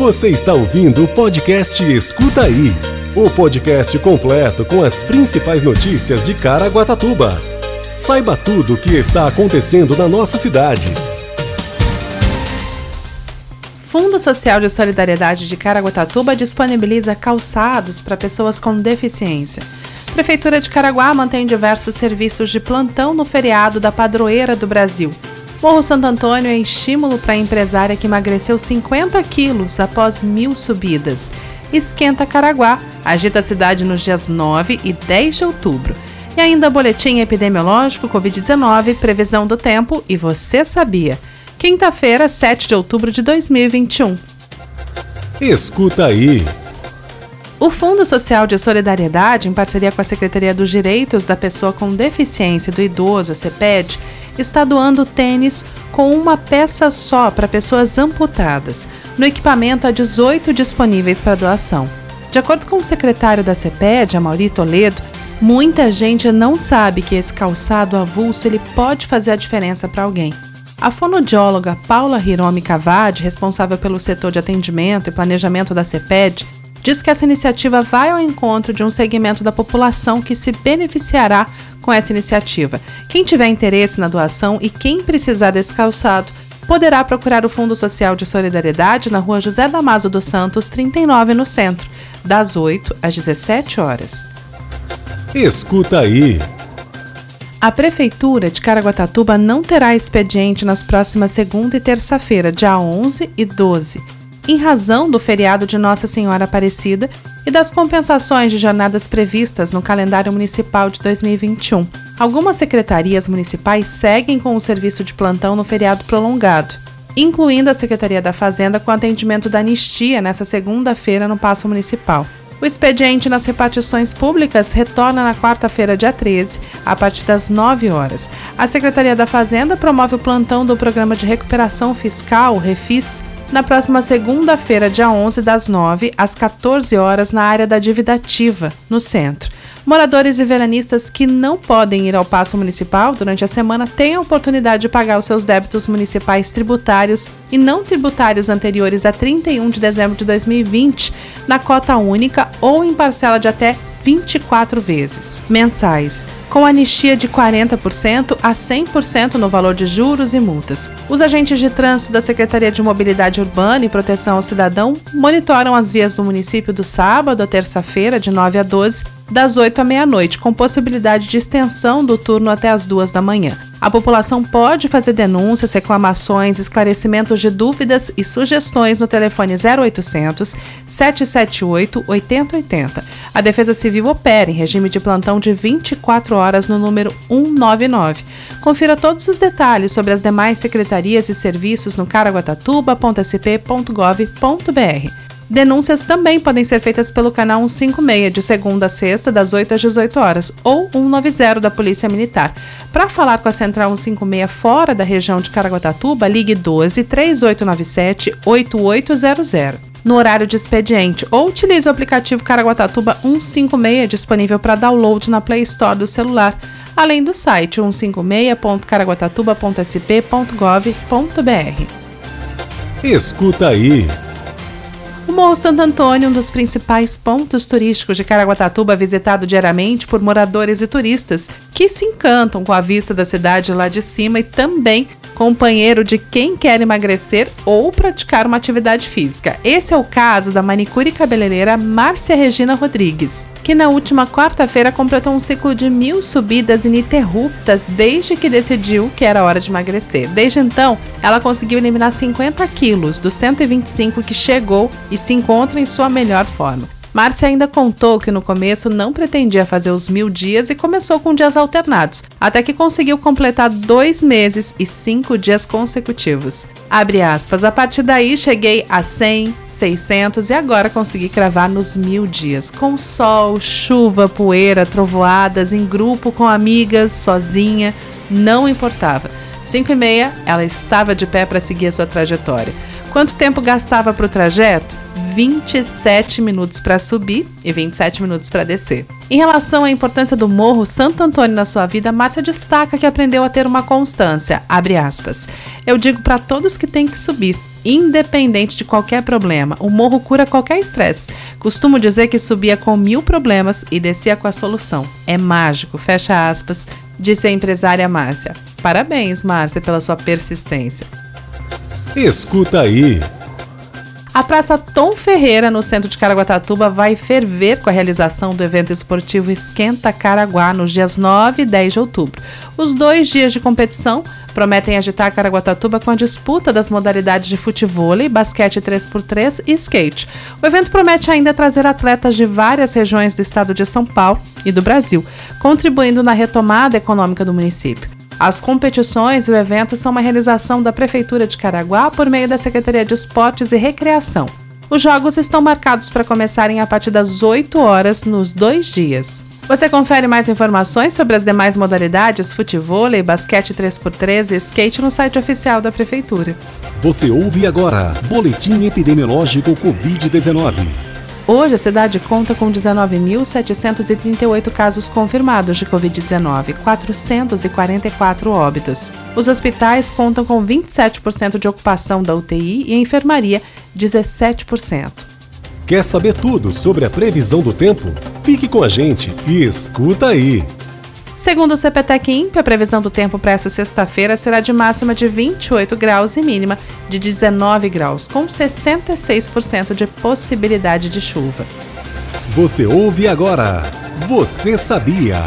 Você está ouvindo o podcast Escuta Aí o podcast completo com as principais notícias de Caraguatatuba. Saiba tudo o que está acontecendo na nossa cidade. Fundo Social de Solidariedade de Caraguatatuba disponibiliza calçados para pessoas com deficiência. Prefeitura de Caraguá mantém diversos serviços de plantão no feriado da Padroeira do Brasil. Morro Santo Antônio é estímulo para a empresária que emagreceu 50 quilos após mil subidas. Esquenta Caraguá, agita a cidade nos dias 9 e 10 de outubro. E ainda boletim epidemiológico Covid-19, previsão do tempo e você sabia. Quinta-feira, 7 de outubro de 2021. Escuta aí. O Fundo Social de Solidariedade, em parceria com a Secretaria dos Direitos da Pessoa com Deficiência do Idoso, a CEPED, está doando tênis com uma peça só para pessoas amputadas. No equipamento há 18 disponíveis para doação. De acordo com o secretário da CEPED, Mauri Toledo, muita gente não sabe que esse calçado avulso ele pode fazer a diferença para alguém. A fonodióloga Paula Hiromi Cavade, responsável pelo setor de atendimento e planejamento da CEPED, diz que essa iniciativa vai ao encontro de um segmento da população que se beneficiará com essa iniciativa. Quem tiver interesse na doação e quem precisar desse calçado poderá procurar o Fundo Social de Solidariedade na rua José Damaso dos Santos, 39, no centro, das 8 às 17 horas. Escuta aí. A Prefeitura de Caraguatatuba não terá expediente nas próximas segunda e terça-feira, dia 11 e 12 em razão do feriado de Nossa Senhora Aparecida e das compensações de jornadas previstas no calendário municipal de 2021. Algumas secretarias municipais seguem com o serviço de plantão no feriado prolongado, incluindo a Secretaria da Fazenda com atendimento da anistia nesta segunda-feira no Paço Municipal. O expediente nas repartições públicas retorna na quarta-feira, dia 13, a partir das 9 horas. A Secretaria da Fazenda promove o plantão do Programa de Recuperação Fiscal, REFIS, na próxima segunda-feira, dia 11, das 9 às 14 horas, na área da dívida ativa, no centro. Moradores e veranistas que não podem ir ao Paço Municipal durante a semana têm a oportunidade de pagar os seus débitos municipais tributários e não tributários anteriores a 31 de dezembro de 2020 na cota única ou em parcela de até 24 vezes mensais, com anistia de 40% a 100% no valor de juros e multas. Os agentes de trânsito da Secretaria de Mobilidade Urbana e Proteção ao Cidadão monitoram as vias do município do sábado a terça-feira, de 9 a 12, das 8 à meia-noite, com possibilidade de extensão do turno até as 2 da manhã. A população pode fazer denúncias, reclamações, esclarecimentos de dúvidas e sugestões no telefone 0800 778 8080. A Defesa Civil opera em regime de plantão de 24 horas no número 199. Confira todos os detalhes sobre as demais secretarias e serviços no caraguatatuba.sp.gov.br. Denúncias também podem ser feitas pelo canal 156 de segunda a sexta, das 8 às 18 horas, ou 190 da Polícia Militar. Para falar com a Central 156 fora da região de Caraguatatuba, ligue 12 3897 8800 no horário de expediente ou utilize o aplicativo Caraguatatuba 156 disponível para download na Play Store do celular, além do site 156.caraguatatuba.sp.gov.br. Escuta aí. O Morro Santo Antônio, um dos principais pontos turísticos de Caraguatatuba, visitado diariamente por moradores e turistas que se encantam com a vista da cidade lá de cima e também companheiro de quem quer emagrecer ou praticar uma atividade física. Esse é o caso da manicure cabeleireira Márcia Regina Rodrigues, que na última quarta-feira completou um ciclo de mil subidas ininterruptas desde que decidiu que era hora de emagrecer. Desde então, ela conseguiu eliminar 50 quilos dos 125 que chegou e se encontra em sua melhor forma. Márcia ainda contou que no começo não pretendia fazer os mil dias e começou com dias alternados, até que conseguiu completar dois meses e cinco dias consecutivos. Abre aspas, a partir daí cheguei a 100, 600 e agora consegui cravar nos mil dias, com sol, chuva, poeira, trovoadas, em grupo, com amigas, sozinha, não importava. 5 e meia, ela estava de pé para seguir a sua trajetória. Quanto tempo gastava para o trajeto? 27 minutos para subir e 27 minutos para descer. Em relação à importância do Morro Santo Antônio na sua vida, Márcia destaca que aprendeu a ter uma constância. Aspas. Eu digo para todos que tem que subir. independente de qualquer problema. O morro cura qualquer estresse. Costumo dizer que subia com mil problemas e descia com a solução. É mágico, fecha aspas, disse a empresária Márcia. Parabéns, Márcia, pela sua persistência. Escuta aí. A Praça Tom Ferreira, no centro de Caraguatatuba, vai ferver com a realização do evento esportivo Esquenta Caraguá nos dias 9 e 10 de outubro. Os dois dias de competição prometem agitar Caraguatatuba com a disputa das modalidades de futebol, basquete 3x3 e skate. O evento promete ainda trazer atletas de várias regiões do estado de São Paulo e do Brasil, contribuindo na retomada econômica do município. As competições e o evento são uma realização da Prefeitura de Caraguá por meio da Secretaria de Esportes e Recreação. Os jogos estão marcados para começarem a partir das 8 horas nos dois dias. Você confere mais informações sobre as demais modalidades, futebol, basquete 3x3 e skate no site oficial da Prefeitura. Você ouve agora Boletim Epidemiológico Covid-19. Hoje, a cidade conta com 19.738 casos confirmados de Covid-19, 444 óbitos. Os hospitais contam com 27% de ocupação da UTI e a enfermaria, 17%. Quer saber tudo sobre a previsão do tempo? Fique com a gente e escuta aí! Segundo o CPTEC INPE, a previsão do tempo para essa sexta-feira será de máxima de 28 graus e mínima de 19 graus, com 66% de possibilidade de chuva. Você ouve agora. Você sabia?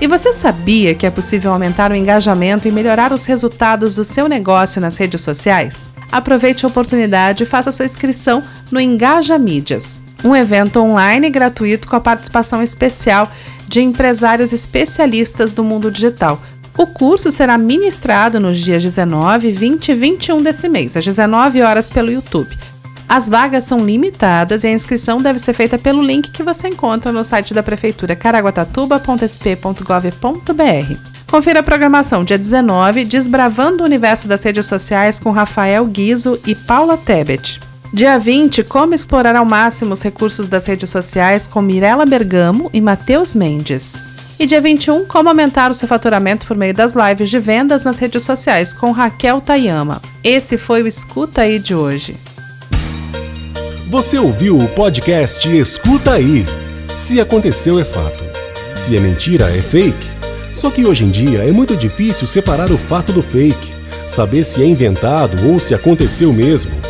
E você sabia que é possível aumentar o engajamento e melhorar os resultados do seu negócio nas redes sociais? Aproveite a oportunidade e faça sua inscrição no Engaja Mídias, um evento online gratuito com a participação especial de empresários especialistas do mundo digital. O curso será ministrado nos dias 19, 20 e 21 desse mês, às 19 horas pelo YouTube. As vagas são limitadas e a inscrição deve ser feita pelo link que você encontra no site da Prefeitura caraguatatuba.sp.gov.br. Confira a programação dia 19, Desbravando o Universo das Redes Sociais com Rafael Guizo e Paula Tebet. Dia 20, como explorar ao máximo os recursos das redes sociais com Mirella Bergamo e Matheus Mendes. E dia 21, como aumentar o seu faturamento por meio das lives de vendas nas redes sociais com Raquel Tayama. Esse foi o Escuta Aí de hoje. Você ouviu o podcast Escuta Aí. Se aconteceu é fato. Se é mentira é fake. Só que hoje em dia é muito difícil separar o fato do fake, saber se é inventado ou se aconteceu mesmo.